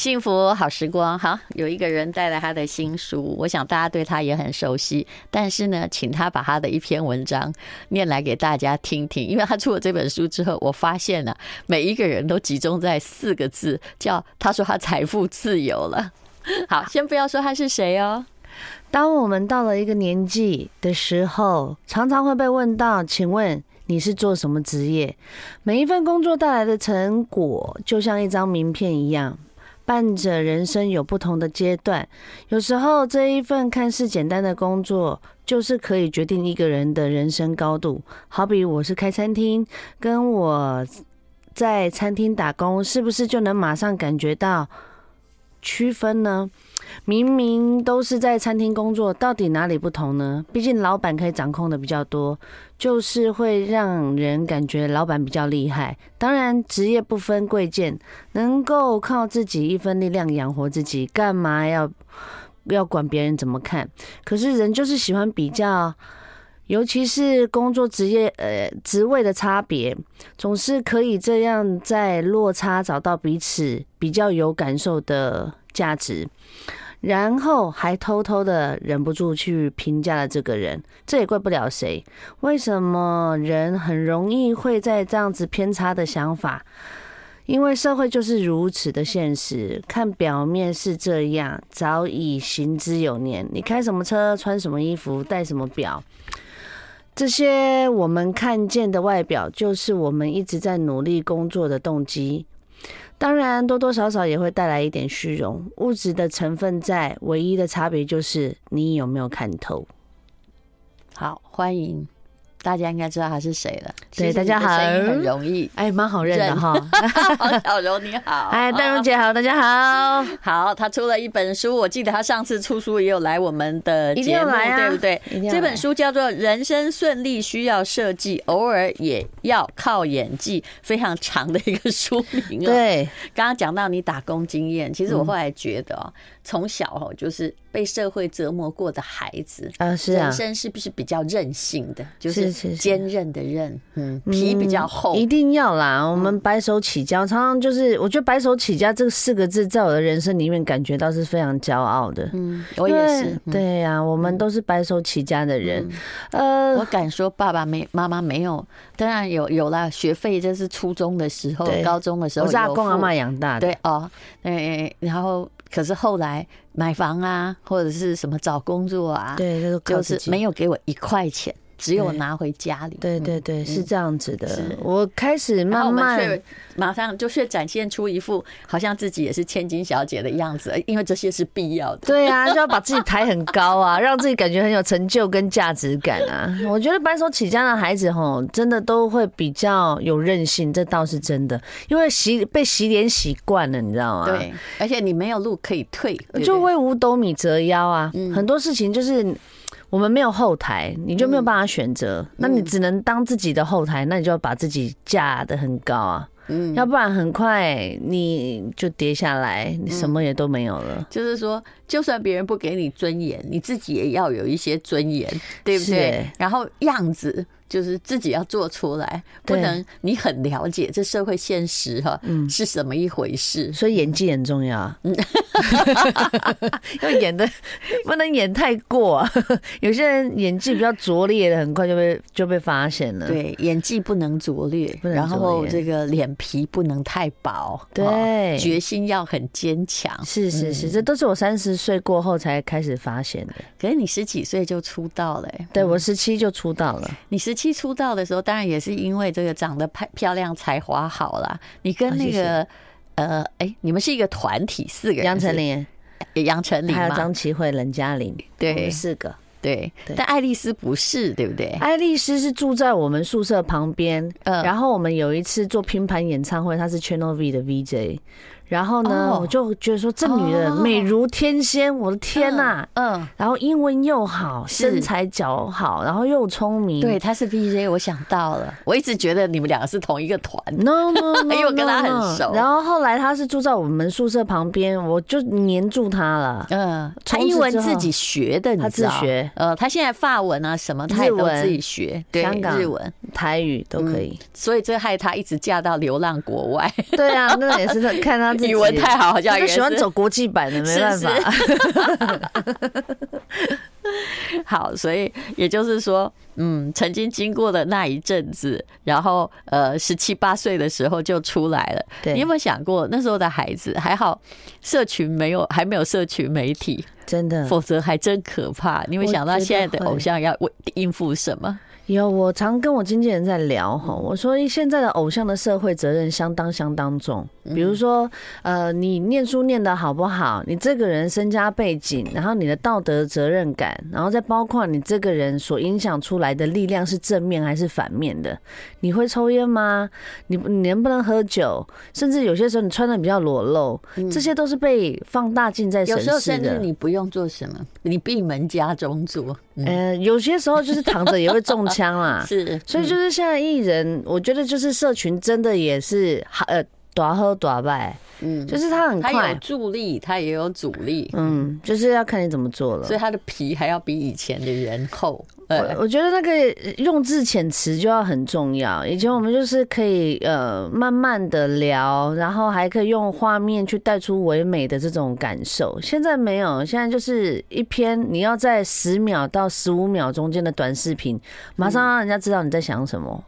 幸福好时光，好，有一个人带来他的新书，我想大家对他也很熟悉。但是呢，请他把他的一篇文章念来给大家听听，因为他出了这本书之后，我发现了每一个人都集中在四个字，叫他说他财富自由了。好，先不要说他是谁哦。当我们到了一个年纪的时候，常常会被问到：“请问你是做什么职业？”每一份工作带来的成果，就像一张名片一样，伴着人生有不同的阶段。有时候，这一份看似简单的工作，就是可以决定一个人的人生高度。好比我是开餐厅，跟我在餐厅打工，是不是就能马上感觉到区分呢？明明都是在餐厅工作，到底哪里不同呢？毕竟老板可以掌控的比较多，就是会让人感觉老板比较厉害。当然，职业不分贵贱，能够靠自己一份力量养活自己，干嘛要要管别人怎么看？可是人就是喜欢比较，尤其是工作职业呃职位的差别，总是可以这样在落差找到彼此比较有感受的价值。然后还偷偷的忍不住去评价了这个人，这也怪不了谁。为什么人很容易会在这样子偏差的想法？因为社会就是如此的现实，看表面是这样，早已行之有年。你开什么车，穿什么衣服，戴什么表，这些我们看见的外表，就是我们一直在努力工作的动机。当然，多多少少也会带来一点虚荣，物质的成分在，唯一的差别就是你有没有看透。好，欢迎。大家应该知道他是谁了。对，大家好，很容易，哎，蛮好认的哈。小柔你好，哎，戴荣姐好，大家好。好，他出了一本书，我记得他上次出书也有来我们的节目，对不对？这本书叫做《人生顺利需要设计，偶尔也要靠演技》，非常长的一个书名。对，刚刚讲到你打工经验，其实我后来觉得哦，从小哦就是被社会折磨过的孩子啊，是啊，人生是不是比较任性的？就是。坚韧的韧，嗯，皮比较厚，嗯，一定要啦。我们白手起家，常常就是，我觉得“白手起家”这四个字，在我的人生里面感觉到是非常骄傲的。嗯，我也是。对呀，啊，我们都是白手起家的人。呃，我敢说，爸爸没妈妈没有，当然有有啦，学费这是初中的时候，高中的时候，我是阿公阿妈养大的。对哦，哎，然后可是后来买房啊，或者是什么找工作啊，对，就是没有给我一块钱。只有拿回家里，对对对，是这样子的。我开始慢慢，马上就是展现出一副好像自己也是千金小姐的样子，因为这些是必要的。对啊，就要把自己抬很高啊，让自己感觉很有成就跟价值感啊。我觉得白手起家的孩子吼，真的都会比较有韧性，这倒是真的，因为洗被洗脸洗惯了，你知道吗？对，而且你没有路可以退，就会五斗米折腰啊。很多事情就是。我们没有后台，你就没有办法选择，嗯、那你只能当自己的后台，那你就要把自己架得很高啊，嗯，要不然很快你就跌下来，你什么也都没有了。嗯、就是说，就算别人不给你尊严，你自己也要有一些尊严，对不对？然后样子。就是自己要做出来，不能你很了解这社会现实哈，是什么一回事？所以演技很重要，嗯，要演的不能演太过，有些人演技比较拙劣的，很快就被就被发现了。对，演技不能拙劣，然后这个脸皮不能太薄，对，决心要很坚强。是是是，这都是我三十岁过后才开始发现的。可是你十几岁就出道了，对，我十七就出道了，你十。七出道的时候，当然也是因为这个长得漂漂亮、才华好啦。你跟那个呃，哎、欸，你们是一个团体，四个人，杨丞琳、杨丞琳，还有张琪慧、任嘉玲，对，四个，对。对但爱丽丝不是，对不对？爱丽丝是住在我们宿舍旁边，嗯，然后我们有一次做拼盘演唱会，她是 Channel V 的 VJ。然后呢，oh, 我就觉得说这女的美如天仙，我的天呐！嗯，然后英文又好，身材姣好，然后又聪明。对，她是 VJ，我想到了。我一直觉得你们两个是同一个团。No no no，因为我跟她很熟。然后后来她是住在我们宿舍旁边，我就黏住她了。嗯，她英文自己学的，你知道？她自学。呃，她现在法文啊什么，她也都自己学。对，香港日文、台语都可以。所以这害她一直嫁到流浪国外。对啊，那也是看她。自己，语文太好，好像就喜欢走国际版的，没办法。好，所以也就是说，嗯，曾经经过的那一阵子，然后呃，十七八岁的时候就出来了。对，你有没有想过，那时候的孩子还好，社群没有，还没有社群媒体，真的，否则还真可怕。你会想到现在的偶像要为应付什么？有，我常跟我经纪人在聊哈，我说现在的偶像的社会责任相当相当重。比如说，呃，你念书念的好不好？你这个人身家背景，然后你的道德责任感，然后再包括你这个人所影响出来的力量是正面还是反面的？你会抽烟吗？你你能不能喝酒？甚至有些时候你穿的比较裸露，这些都是被放大镜在审视的。有时候甚至你不用做什么，你闭门家中坐。呃，有些时候就是躺着也会中 枪啦。是，所以就是现在艺人，我觉得就是社群真的也是好呃。大喝大败，嗯，就是他很快，他有助力，他也有阻力，嗯，就是要看你怎么做了。所以他的皮还要比以前的人厚。我我觉得那个用字遣词就要很重要。以前我们就是可以呃慢慢的聊，然后还可以用画面去带出唯美的这种感受。现在没有，现在就是一篇你要在十秒到十五秒中间的短视频，马上让人家知道你在想什么。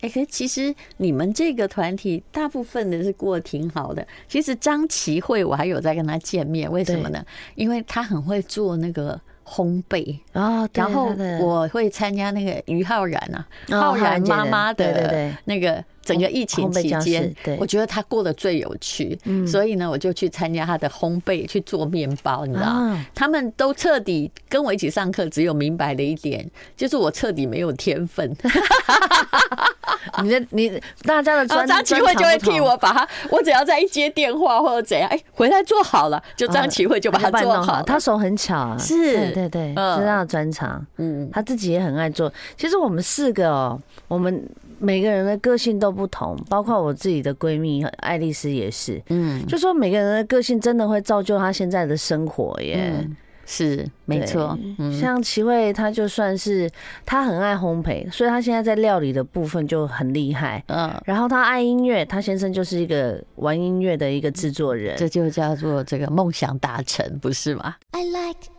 哎，可是其实你们这个团体大部分的是过得挺好的。其实张琪慧我还有在跟他见面，为什么呢？因为他很会做那个烘焙啊。然后我会参加那个于浩然啊，浩然妈妈的那个。整个疫情期间，我觉得他过得最有趣，嗯所以呢，我就去参加他的烘焙，去做面包，你知道？他们都彻底跟我一起上课，只有明白的一点，就是我彻底没有天分。你的你大家的专张琪慧就会替我把他，我只要再一接电话或者怎样，哎，回来做好了，就张琪慧就把它做好。他手很巧啊，是，对对对，是他的专长。嗯，他自己也很爱做。其实我们四个哦，我们。每个人的个性都不同，包括我自己的闺蜜爱丽丝也是。嗯，就说每个人的个性真的会造就他现在的生活耶。嗯、是，没错。像齐慧，她就算是她很爱烘焙，所以她现在在料理的部分就很厉害。嗯，然后她爱音乐，她先生就是一个玩音乐的一个制作人，这就叫做这个梦想达成，不是吗？I like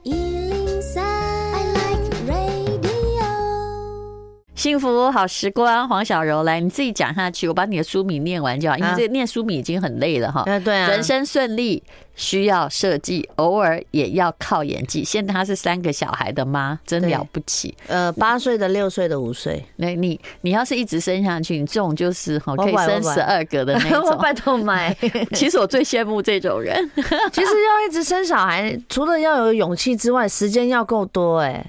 幸福好时光，黄小柔来，你自己讲下去，我把你的书名念完就好，因为这念书名已经很累了哈。对啊，人生顺利需要设计，偶尔也要靠演技。现在她是三个小孩的妈，真了不起。呃，八岁的、六岁的、五岁。那你你要是一直生下去，你这种就是哈可以生十二个的那种。我拜托买。其实我最羡慕这种人。其实要一直生小孩，除了要有勇气之外，时间要够多哎。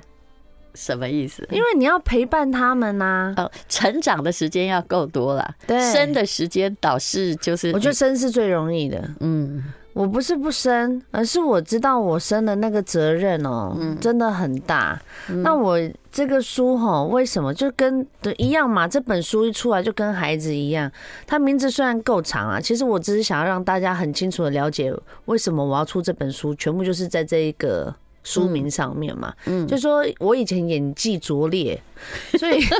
什么意思？因为你要陪伴他们呐、啊，哦，成长的时间要够多了。对，生的时间倒是就是，我觉得生是最容易的。嗯，我不是不生，而是我知道我生的那个责任哦、喔，嗯、真的很大。嗯、那我这个书哈，为什么就跟对一样嘛？这本书一出来就跟孩子一样，它名字虽然够长啊，其实我只是想要让大家很清楚的了解为什么我要出这本书，全部就是在这一个。书名上面嘛，嗯，就说我以前演技拙劣，所以。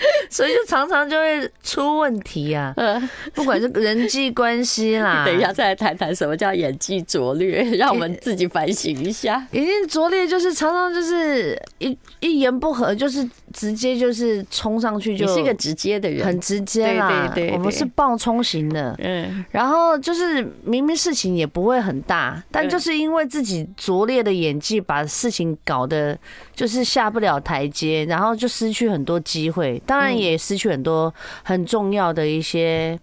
所以就常常就会出问题啊，不管是人际关系啦。等一下再来谈谈什么叫演技拙劣，让我们自己反省一下。演技拙劣就是常常就是一一言不合就是直接就是冲上去，就你是一个直接的人，很直接啦。对对对，我们是暴冲型的，嗯。然后就是明明事情也不会很大，但就是因为自己拙劣的演技，把事情搞得就是下不了台阶，然后就失去很多机会。当然也失去很多很重要的一些，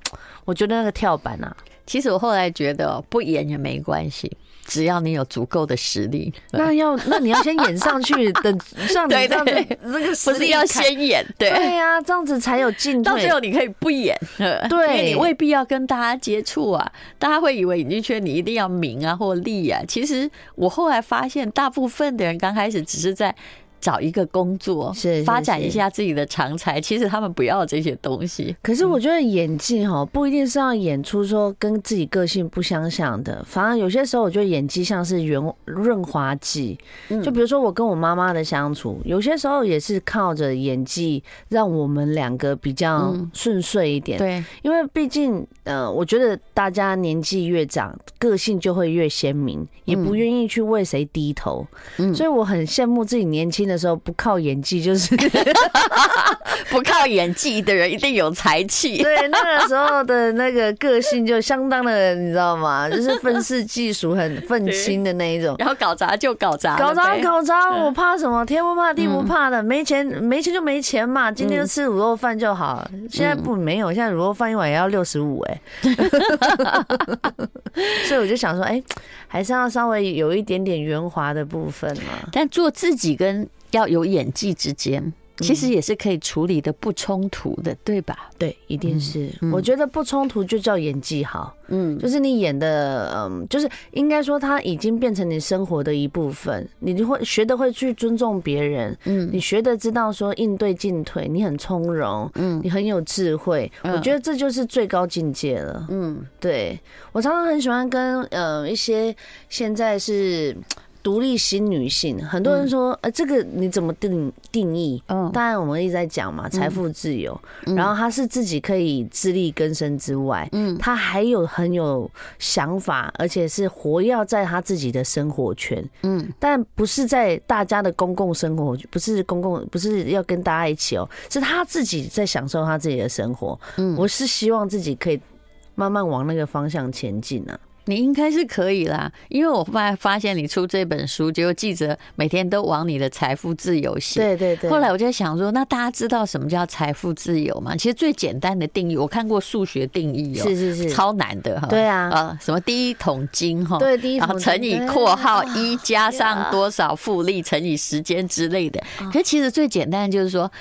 我觉得那个跳板啊，其实我后来觉得不演也没关系。只要你有足够的实力，那要那你要先演上去，等像你这样子那个实力要先演，对对呀，这样子才有进 度。到最后你可以不演，对，因为你未必要跟大家接触啊。大家会以为演艺圈你一定要名啊或利啊。其实我后来发现，大部分的人刚开始只是在找一个工作，是发展一下自己的长才。其实他们不要这些东西。可是我觉得演技哈，不一定是要演出说跟自己个性不相像的，反而有些时候我觉得演技像是圆润滑剂。就比如说我跟我妈妈的相处，有些时候也是靠着演技让我们两个比较顺遂一点。对，因为毕竟呃，我觉得大家年纪越长，个性就会越鲜明，也不愿意去为谁低头。所以我很羡慕自己年轻的时候不靠演技，就是 不靠演技的人一定有才气。对，那个时候的那个个性就相当的，你知道吗？就是愤世嫉俗、很愤青的那一种。然后搞砸就搞砸，搞砸搞砸，我怕什么？天不怕地不怕的，没钱没钱就没钱嘛。今天就吃卤肉饭就好。现在不没有，现在卤肉饭一碗也要六十五哎。所以我就想说，哎，还是要稍微有一点点圆滑的部分嘛。但做自己跟要有演技之间，其实也是可以处理的不冲突的，对吧？对，一定是。我觉得不冲突就叫演技好。嗯，就是你演的，嗯，就是应该说，它已经变成你生活的一部分。你就会学得会去尊重别人，嗯，你学得知道说应对进退，你很从容，嗯，你很有智慧。我觉得这就是最高境界了。嗯，对，我常常很喜欢跟呃一些现在是。独立新女性，很多人说，呃，这个你怎么定定义？嗯，当然我们一直在讲嘛，财富自由，然后她是自己可以自力更生之外，嗯，她还有很有想法，而且是活跃在她自己的生活圈，嗯，但不是在大家的公共生活，不是公共，不是要跟大家一起哦，是她自己在享受她自己的生活。嗯，我是希望自己可以慢慢往那个方向前进呢。你应该是可以啦，因为我发发现你出这本书，结果记者每天都往你的财富自由写。对对对。后来我就想说，那大家知道什么叫财富自由吗？其实最简单的定义，我看过数学定义哦，是是是，超难的哈。对啊，啊，什么第一桶金哈？对，第一桶金，然后乘以括号一加上多少复利乘以时间之类的。可是其实最简单的就是说，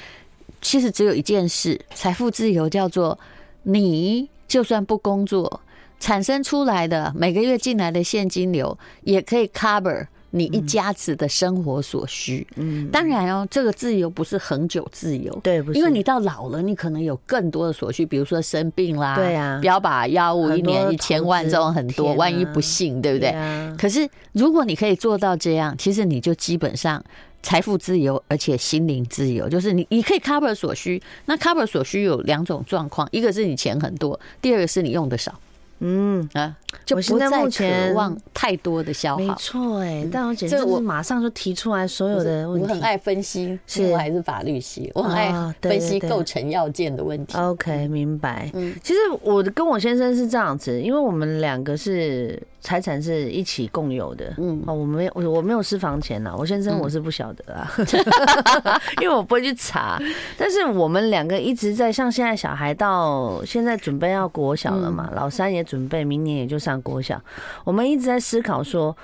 其实只有一件事，财富自由叫做你就算不工作。产生出来的每个月进来的现金流也可以 cover 你一家子的生活所需。嗯，当然哦，这个自由不是恒久自由，对，不是，因为你到老了，你可能有更多的所需，比如说生病啦，对啊，标靶药物一年一千万这种很多，万一不幸，对不对？可是如果你可以做到这样，其实你就基本上财富自由，而且心灵自由，就是你你可以 cover 所需。那 cover 所需有两种状况，一个是你钱很多，第二个是你用的少。嗯啊，就不再渴望太多的消耗。没错，哎，但我简直我马上就提出来所有的问题。我很爱分析，是我还是法律系，我很爱分析构成要件的问题。OK，明白。嗯，其实我跟我先生是这样子，因为我们两个是。财产是一起共有的，嗯，哦，我没有，我我没有私房钱呐，我先生我是不晓得啊，因为我不会去查。但是我们两个一直在，像现在小孩到现在准备要国小了嘛，老三也准备明年也就上国小，我们一直在思考说，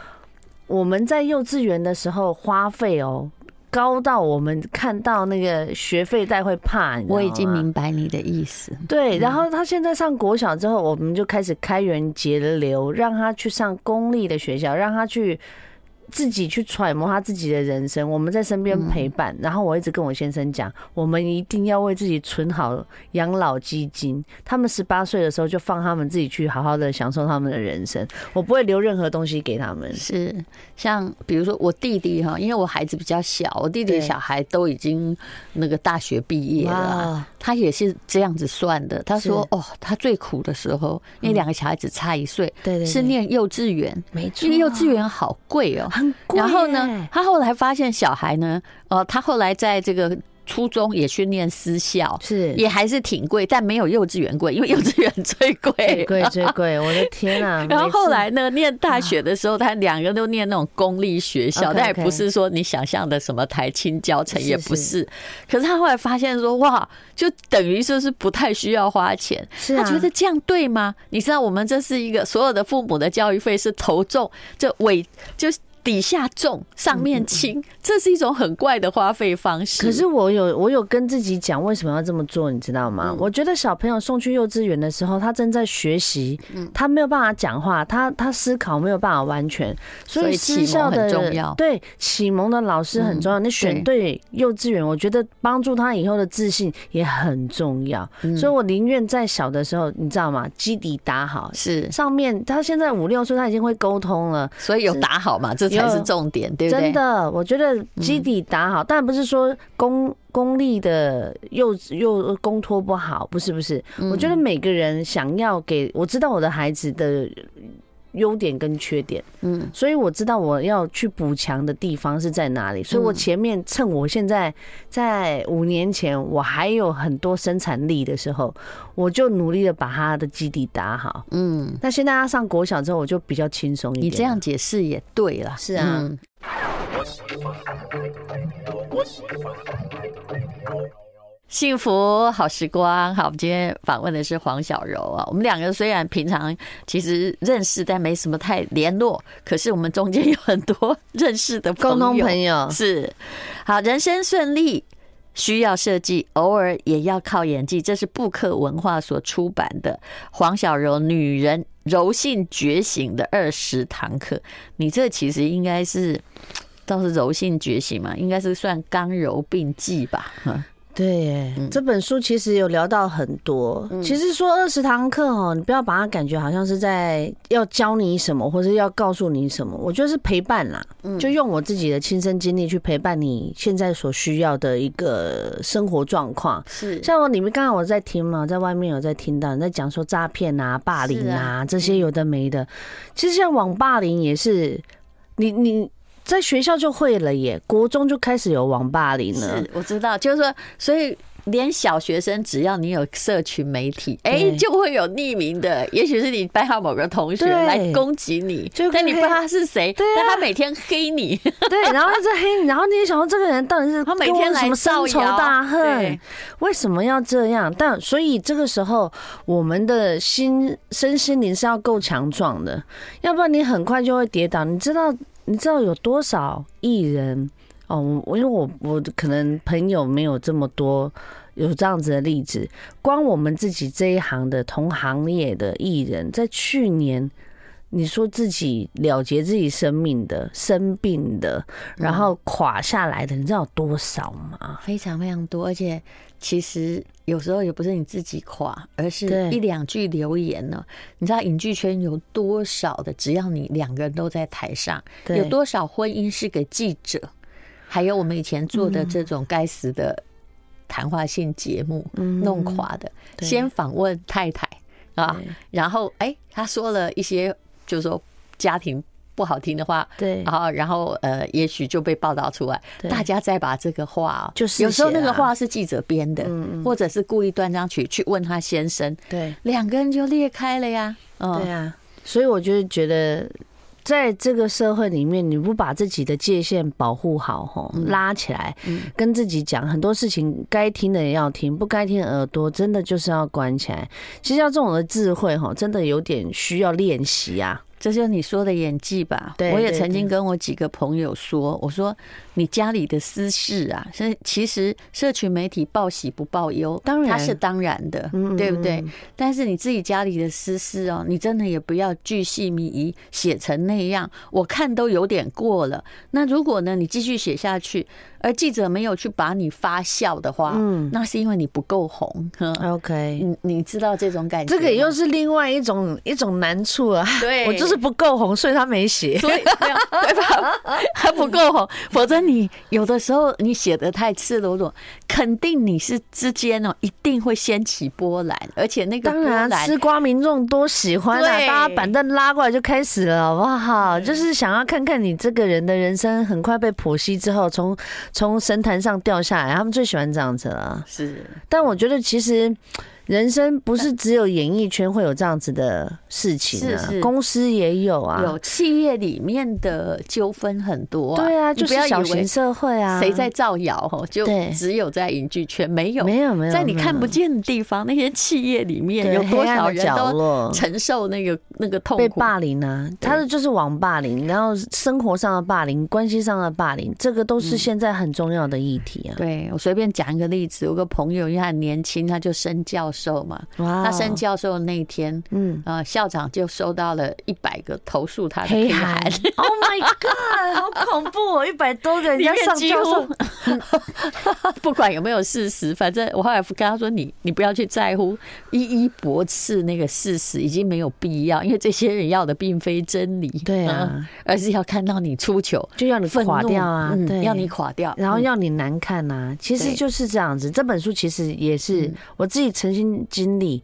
我们在幼稚园的时候花费哦。高到我们看到那个学费贷会怕，我已经明白你的意思。对，然后他现在上国小之后，我们就开始开源节流，让他去上公立的学校，让他去。自己去揣摩他自己的人生，我们在身边陪伴。然后我一直跟我先生讲，我们一定要为自己存好养老基金。他们十八岁的时候就放他们自己去好好的享受他们的人生，我不会留任何东西给他们。是像比如说我弟弟哈，因为我孩子比较小，我弟弟小孩都已经那个大学毕业了，他也是这样子算的。他说哦，他最苦的时候，因为两个小孩子差一岁，对对，是念幼稚园，没错，因为幼稚园好贵哦。然后呢，他后来发现小孩呢，呃，他后来在这个。初中也去念私校，是也还是挺贵，但没有幼稚园贵，因为幼稚园最贵，最贵最贵。我的天啊！然后后来呢，念大学的时候，他两个都念那种公立学校，但也不是说你想象的什么台青教程，也不是。可是他后来发现说，哇，就等于说是不太需要花钱。他觉得这样对吗？你知道，我们这是一个所有的父母的教育费是投重，这尾就。底下重，上面轻，这是一种很怪的花费方式。可是我有我有跟自己讲为什么要这么做，你知道吗？我觉得小朋友送去幼稚园的时候，他正在学习，他没有办法讲话，他他思考没有办法完全，所以私校的对启蒙的老师很重要。你选对幼稚园，我觉得帮助他以后的自信也很重要。所以我宁愿在小的时候，你知道吗？基底打好，是上面他现在五六岁，他已经会沟通了，所以有打好嘛？这才是重点，对不对？真的，我觉得基底打好，但不是说公公立的又又公托不好，不是不是。我觉得每个人想要给我知道我的孩子的。优点跟缺点，嗯，所以我知道我要去补强的地方是在哪里，所以我前面趁我现在在五年前我还有很多生产力的时候，我就努力的把他的基底打好，嗯，那现在他上国小之后，我就比较轻松一点。你这样解释也对了，是啊。幸福好时光，好，我们今天访问的是黄小柔啊。我们两个虽然平常其实认识，但没什么太联络，可是我们中间有很多认识的共同朋友是。好，人生顺利需要设计，偶尔也要靠演技。这是布克文化所出版的黄小柔《女人柔性觉醒的二十堂课》。你这其实应该是倒是柔性觉醒嘛，应该是算刚柔并济吧？对，这本书其实有聊到很多。其实说二十堂课哦，你不要把它感觉好像是在要教你什么，或者要告诉你什么。我觉得是陪伴啦，就用我自己的亲身经历去陪伴你现在所需要的一个生活状况。是，像我里面刚刚我在听嘛，在外面有在听到你在讲说诈骗啊、霸凌啊这些有的没的。其实像网霸凌也是，你你。在学校就会了耶，国中就开始有网霸凌了。是，我知道，就是说，所以连小学生，只要你有社群媒体，哎、欸，就会有匿名的，也许是你班上某个同学来攻击你，但你不知道他是谁，但他每天黑你，对，然后一直黑你，然后你也想说这个人到底是他每天来什么深仇大恨，为什么要这样？但所以这个时候，我们的心身心灵是要够强壮的，要不然你很快就会跌倒，你知道。你知道有多少艺人哦？我因为我我可能朋友没有这么多有这样子的例子。光我们自己这一行的同行业的艺人，在去年你说自己了结自己生命的、生病的，然后垮下来的，你知道有多少吗？非常非常多，而且其实。有时候也不是你自己垮，而是一两句留言呢。你知道影剧圈有多少的？只要你两个人都在台上，有多少婚姻是给记者？还有我们以前做的这种该死的谈话性节目弄垮的，先访问太太啊，然后哎，他说了一些，就是说家庭。不好听的话，对，然后然后呃，也许就被报道出来，大家再把这个话，就是有时候那个话是记者编的，或者是故意断章取义去问他先生，对，两个人就裂开了呀，对呀，所以我就觉得，在这个社会里面，你不把自己的界限保护好，吼，拉起来，跟自己讲很多事情，该听的也要听，不该听的耳朵真的就是要关起来。其实像这种的智慧，哈，真的有点需要练习啊。这就是你说的演技吧？对，我也曾经跟我几个朋友说，我说你家里的私事啊，其实社群媒体报喜不报忧，当然它是当然的，对不对？但是你自己家里的私事哦，你真的也不要巨细靡遗写成那样，我看都有点过了。那如果呢，你继续写下去，而记者没有去把你发笑的话，嗯，那是因为你不够红。OK，你你知道这种感觉？这个又是另外一种一种难处啊。对，我就是不够红，所以他没写，所以对吧？他不够红，否则你有的时候你写的太赤裸裸，肯定你是之间哦，一定会掀起波澜，而且那个当然吃瓜民众多喜欢啊，大家板凳拉过来就开始了，好不好？就是想要看看你这个人的人生很快被剖析之后，从。从神坛上掉下来，他们最喜欢这样子了。是，但我觉得其实人生不是只有演艺圈会有这样子的事情啊，公司也有啊，有企业里面的纠纷很多。对啊，就是小型社会啊，谁在造谣哦？就只有在影剧圈没有，没有没有，在你看不见的地方，那些企业里面有多少人都承受那个那个痛苦，被霸凌啊？他的就是网霸凌，然后生活上的霸凌，关系上的霸凌，这个都是现在很重要的议题啊。对，我随便讲一个例子，有个朋友因为他很年轻，他就身教授嘛。他升教授那一天，嗯，呃，校长就收到了一百个投诉他的黑函。Oh my god，好恐怖哦！一百多个人要上教授，不管有没有事实，反正我后来跟他说：“你你不要去在乎，一一驳斥那个事实，已经没有必要，因为这些人要的并非真理，对啊，而是要看到你出糗，就要你垮掉啊，对，要你垮掉，然后要你难看呐。其实就是这样子。这本书其实也是我自己曾经经历。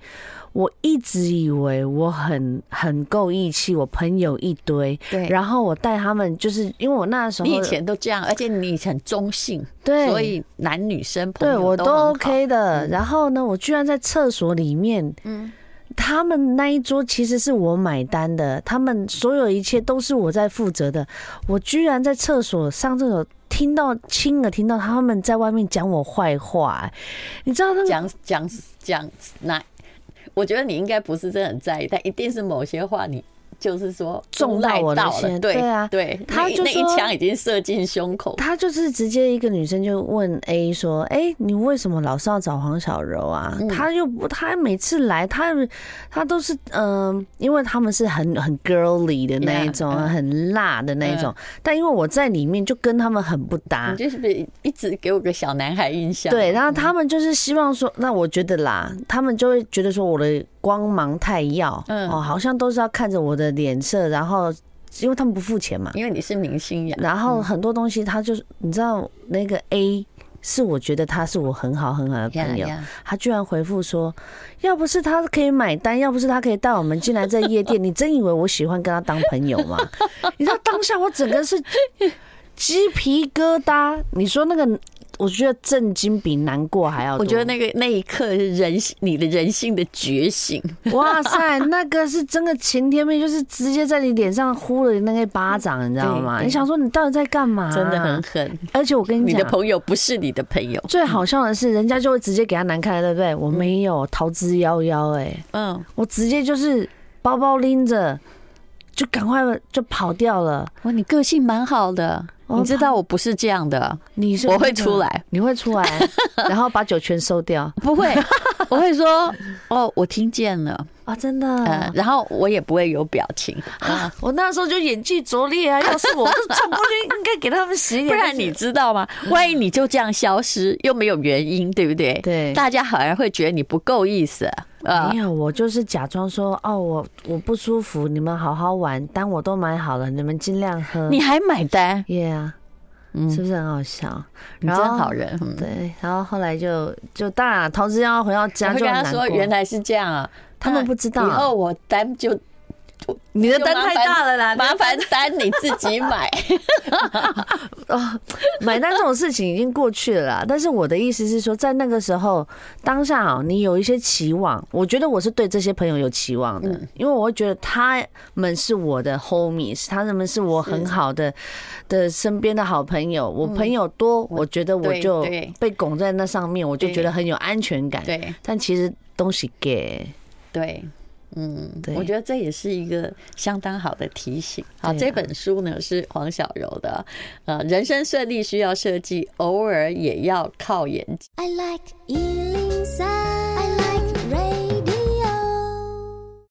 我一直以为我很很够义气，我朋友一堆，对，然后我带他们，就是因为我那时候你以前都这样，而且你很中性，对，所以男女生朋友对我都 OK 的。然后呢，我居然在厕所里面，嗯，他们那一桌其实是我买单的，他们所有一切都是我在负责的。我居然在厕所上厕所听到亲耳听到他们在外面讲我坏话，你知道他们讲讲讲那。我觉得你应该不是真的很在意，但一定是某些话你。就是说中到我的心，对啊，对，他就那一枪已经射进胸口。他就是直接一个女生就问 A 说：“哎，你为什么老是要找黄小柔啊？”他又不，他每次来，他他都是嗯，因为他们是很很 girly 的那一种，很辣的那一种。但因为我在里面就跟他们很不搭，就是一直给我个小男孩印象。对，然后他们就是希望说，那我觉得啦，他们就会觉得说我的。光芒太耀，嗯，哦，好像都是要看着我的脸色，然后因为他们不付钱嘛，因为你是明星呀，然后很多东西他就是你知道那个 A 是我觉得他是我很好很好的朋友，他居然回复说，要不是他可以买单，要不是他可以带我们进来这夜店，你真以为我喜欢跟他当朋友吗？你知道当下我整个是鸡皮疙瘩，你说那个。我觉得震惊比难过还要多。我觉得那个那一刻是人性，你的人性的觉醒。哇塞，那个是真的晴天霹，就是直接在你脸上呼了那个巴掌，你知道吗？你想说你到底在干嘛？真的很狠。而且我跟你讲，你的朋友不是你的朋友。最好笑的是，人家就会直接给他难看，对不对？我没有逃之夭夭，哎，嗯，我直接就是包包拎着，就赶快就跑掉了。哇，你个性蛮好的。你知道我不是这样的，你是我会出来，你会出来，然后把酒全收掉。不会，我会说哦，我听见了啊，真的。嗯然后我也不会有表情啊。我那时候就演技拙劣啊，要是我是冲过去，应该给他们洗脸。不然你知道吗？万一你就这样消失，又没有原因，对不对？对，大家好像会觉得你不够意思。没有，我就是假装说哦，我我不舒服，你们好好玩，单我都买好了，你们尽量喝。你还买单？Yeah，是不是很好笑？你真好人。对，然后后来就就当然，陶子要回到家就跟他。说原来是这样啊，他们不知道。以后我单就。你的单太大了啦，麻烦单你自己买。哦，买单这种事情已经过去了啦。但是我的意思是说，在那个时候当下啊，你有一些期望，我觉得我是对这些朋友有期望的，因为我会觉得他们是我的 homies，他们是我很好的的身边的好朋友。我朋友多，我觉得我就被拱在那上面，我就觉得很有安全感。对，但其实东西给对。嗯，对，我觉得这也是一个相当好的提醒。好，这本书呢是黄小柔的，呃，人生顺利需要设计，偶尔也要靠演技。I like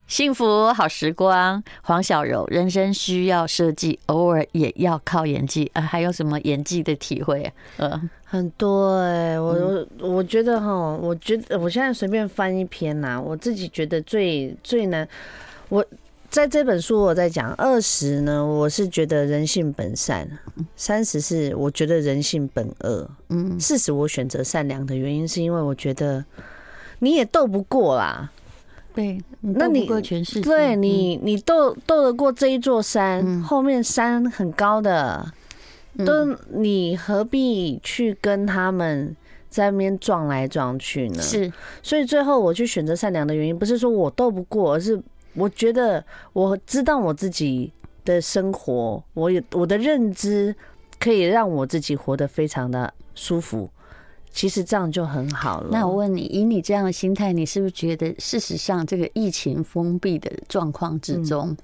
幸福好时光，黄小柔，人生需要设计，偶尔也要靠演技。呃，还有什么演技的体会？呃，很多哎、欸，我我我觉得哈，我觉得我现在随便翻一篇呐，我自己觉得最最难。我在这本书我在讲二十呢，我是觉得人性本善；三十是我觉得人性本恶。嗯，四十我选择善良的原因是因为我觉得你也斗不过啦。对，那你对你，你斗斗得过这一座山，嗯、后面山很高的，都你何必去跟他们在那边撞来撞去呢？是，所以最后我去选择善良的原因，不是说我斗不过，而是我觉得我知道我自己的生活，我有我的认知可以让我自己活得非常的舒服。其实这样就很好了。那我问你，以你这样的心态，你是不是觉得事实上这个疫情封闭的状况之中，嗯、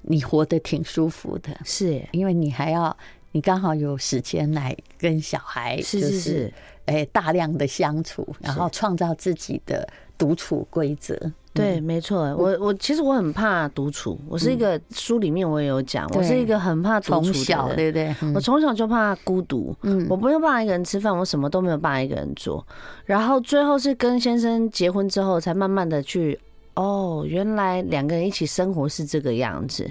你活得挺舒服的？是，因为你还要，你刚好有时间来跟小孩，就是是，哎，大量的相处，然后创造自己的独处规则。对，没错，我我其实我很怕独处，我是一个书里面我也有讲，我是一个很怕独处的人，从小对不对？我从小就怕孤独，嗯，我不用办法一个人吃饭，我什么都没有办法一个人做，然后最后是跟先生结婚之后，才慢慢的去，哦，原来两个人一起生活是这个样子，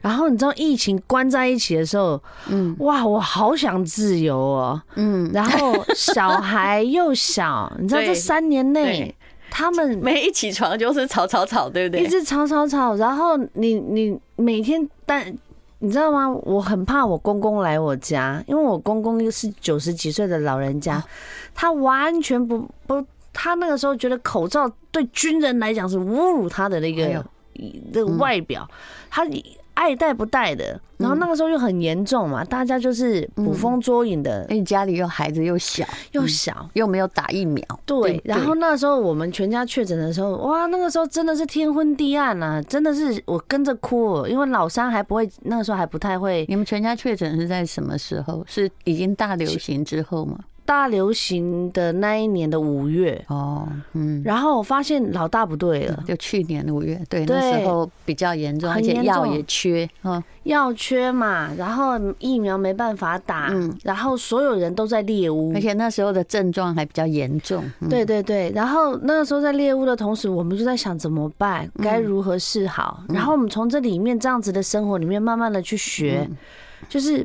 然后你知道疫情关在一起的时候，嗯，哇，我好想自由哦，嗯，然后小孩又小，你知道这 三年内。他们 每一起床就是吵吵吵，对不对？一直吵吵吵，然后你你每天，但你知道吗？我很怕我公公来我家，因为我公公又是九十几岁的老人家，他完全不不，他那个时候觉得口罩对军人来讲是侮辱他的那个那个外表，他。爱戴不戴的，然后那个时候又很严重嘛，大家就是捕风捉影的。哎，家里又孩子又小，又小，又没有打疫苗。对，然后那时候我们全家确诊的时候，哇，那个时候真的是天昏地暗啊，真的是我跟着哭，因为老三还不会，那个时候还不太会。你们全家确诊是在什么时候？是已经大流行之后吗？大流行的那一年的五月。哦，嗯，然后我发现老大不对了，就去年的五月，对，那时候比较严重，而且药也缺，嗯。药缺嘛，然后疫苗没办法打，嗯，然后所有人都在猎屋，而且那时候的症状还比较严重，对对对，然后那个时候在猎屋的同时，我们就在想怎么办，该如何是好，然后我们从这里面这样子的生活里面慢慢的去学，就是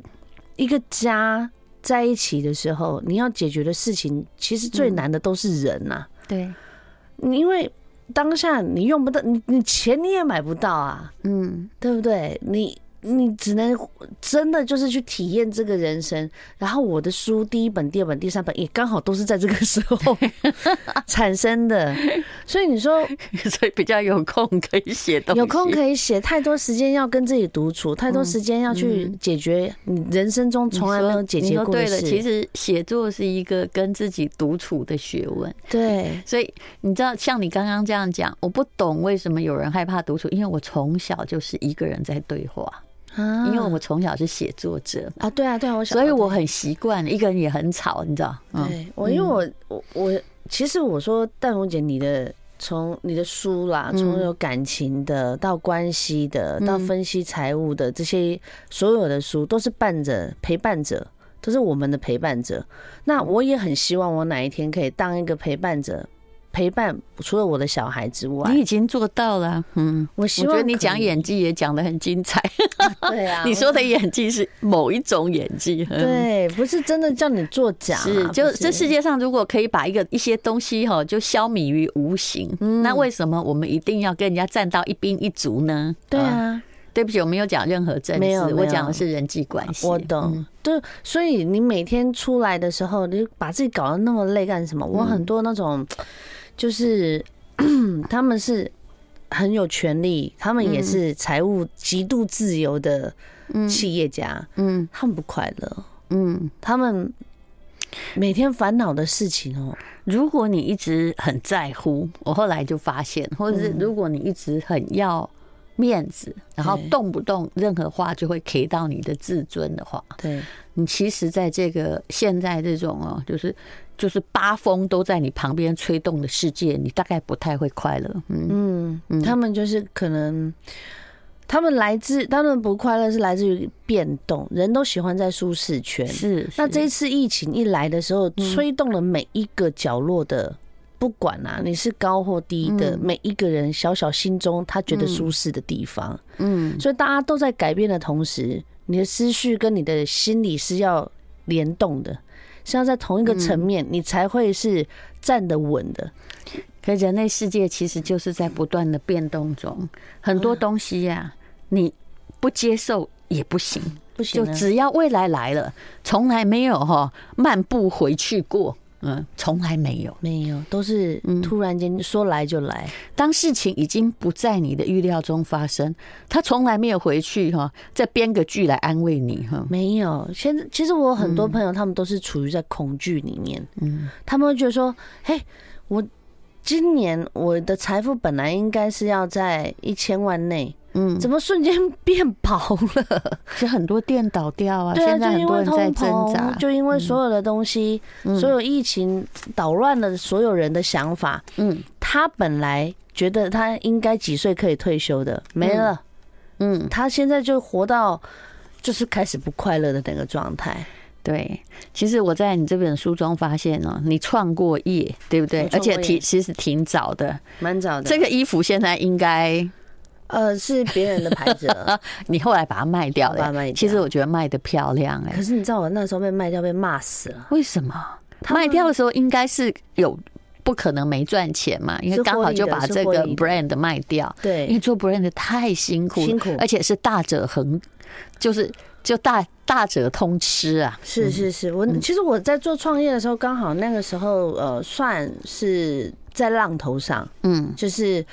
一个家。在一起的时候，你要解决的事情，其实最难的都是人呐、啊。对，因为当下你用不到，你你钱你也买不到啊。嗯，对不对？你。你只能真的就是去体验这个人生，然后我的书第一本、第二本、第三本也刚好都是在这个时候 产生的，所以你说，所以比较有空可以写东西，有空可以写，太多时间要跟自己独处，太多时间要去解决你人生中从来没有解决过的事。对了，其实写作是一个跟自己独处的学问。对，所以你知道，像你刚刚这样讲，我不懂为什么有人害怕独处，因为我从小就是一个人在对话。因为我从小是写作者啊，对啊，对啊，我所以我很习惯一个人也很吵，你知道？对我，因为我我我其实我说淡红姐，你的从你的书啦，从有感情的到关系的到分析财务的这些所有的书，都是伴着陪伴者，都是我们的陪伴者。那我也很希望我哪一天可以当一个陪伴者。陪伴除了我的小孩之外，你已经做到了。嗯，我希望我觉得你讲演技也讲的很精彩。对啊，你说的演技是某一种演技，对，不是真的叫你作假。是，就这世界上如果可以把一个一些东西哈，就消弭于无形，那为什么我们一定要跟人家站到一兵一卒呢？对啊，对不起，我没有讲任何政治，我讲的是人际关系。我懂，对，所以你每天出来的时候，你把自己搞得那么累干什么？我很多那种。就是 他们是很有权利，他们也是财务极度自由的企业家。嗯，他们不快乐。嗯，他们每天烦恼的事情哦。如果你一直很在乎，我后来就发现，或者是如果你一直很要面子，然后动不动任何话就会 K 到你的自尊的话，对，你其实在这个现在这种哦，就是。就是八风都在你旁边吹动的世界，你大概不太会快乐。嗯嗯，他们就是可能，他们来自他们不快乐是来自于变动。人都喜欢在舒适圈。是，是。那这一次疫情一来的时候，吹动了每一个角落的，不管啊，你是高或低的，每一个人小小心中他觉得舒适的地方。嗯，所以大家都在改变的同时，你的思绪跟你的心理是要联动的。是要在同一个层面，你才会是站得稳的。可人类世界其实就是在不断的变动中，很多东西呀，你不接受也不行，不行。就只要未来来了，从来没有哈漫步回去过，嗯，从来没有，没有，都是突然间说来就来。嗯、当事情已经不在你的预料中发生，他从来没有回去哈，再编个剧来安慰你哈。没有，现在其实我很多朋友，他们都是处于在恐惧里面。嗯，他们会觉得说，嘿，我今年我的财富本来应该是要在一千万内。嗯，怎么瞬间变薄了？其实很多店倒掉啊，对啊，现在很多人在挣扎，就因为所有的东西，所有疫情捣乱了所有人的想法。嗯，他本来觉得他应该几岁可以退休的，没了。嗯，他现在就活到就是开始不快乐的那个状态。对，其实我在你这本书中发现哦，你创过业，对不对？而且挺其实挺早的，蛮早的。这个衣服现在应该。呃，是别人的牌子，你后来把它卖掉了。卖掉。其实我觉得卖的漂亮哎。可是你知道我那时候被卖掉，被骂死了。为什么？卖掉的时候应该是有不可能没赚钱嘛？因为刚好就把这个 brand 卖掉。对，因为做 brand 太辛苦，辛苦，而且是大者恒，就是就大大者通吃啊。是是是，我其实我在做创业的时候，刚好那个时候呃，算是在浪头上，嗯，就是。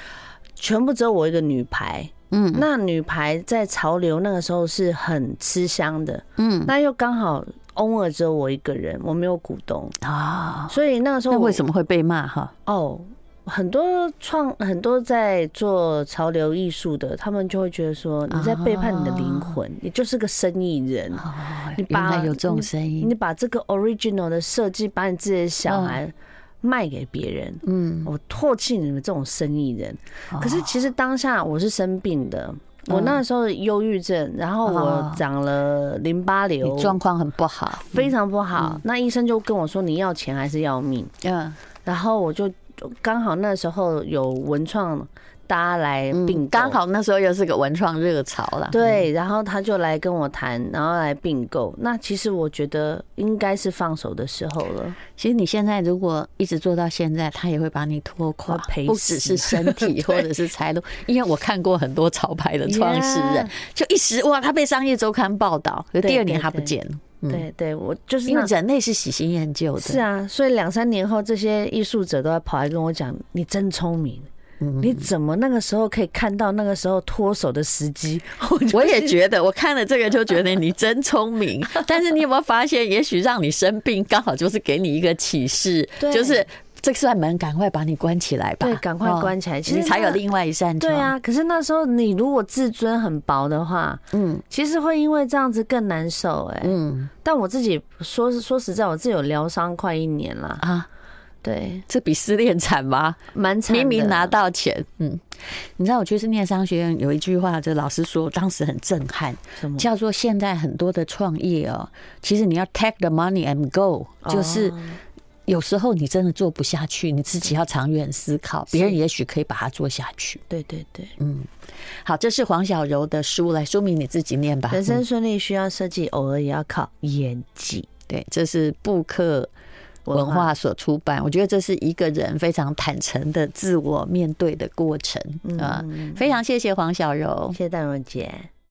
全部只有我一个女排，嗯，那女排在潮流那个时候是很吃香的，嗯，那又刚好 owner 只有我一个人，我没有股东。啊，所以那个时候为什么会被骂哈？哦，很多创很多在做潮流艺术的，他们就会觉得说你在背叛你的灵魂，你就是个生意人，你把有这种声音，你把这个 original 的设计，把你自己的小孩。卖给别人，嗯，我唾弃你们这种生意人。可是其实当下我是生病的，我那时候忧郁症，然后我长了淋巴瘤，状况很不好，非常不好。那医生就跟我说：“你要钱还是要命？”嗯，然后我就刚好那时候有文创。大家来并购，刚好那时候又是个文创热潮了。对，然后他就来跟我谈，然后来并购。那其实我觉得应该是放手的时候了。其实你现在如果一直做到现在，他也会把你拖垮，不只是身体 或者是财路。因为我看过很多潮牌的创始人，就一时哇，他被商业周刊报道，可第二年他不见了。对对，我就是因为人类是喜新厌旧的。是啊，所以两三年后，这些艺术者都要跑来跟我讲：“你真聪明。”你怎么那个时候可以看到那个时候脱手的时机？我也觉得，我看了这个就觉得你 真聪明。但是你有没有发现，也许让你生病刚好就是给你一个启示，就是这扇门赶快把你关起来吧。对，赶快关起来，其实才有另外一扇窗。对啊，可是那时候你如果自尊很薄的话，嗯，其实会因为这样子更难受。哎，嗯，但我自己说说实在，我自己有疗伤快一年了啊。对，这比失恋惨吗？蛮惨。明明拿到钱，嗯，你知道我去是念商学院，有一句话，这老师说，当时很震撼，叫做现在很多的创业哦，其实你要 take the money and go，就是有时候你真的做不下去，你自己要长远思考，别人也许可以把它做下去。对对对，嗯，好，这是黄小柔的书，来说明你自己念吧。人生顺利需要设计，偶尔也要靠演技。对，这是布克。文化所出版，我觉得这是一个人非常坦诚的自我面对的过程啊！非常谢谢黄小柔，谢谢戴荣姐。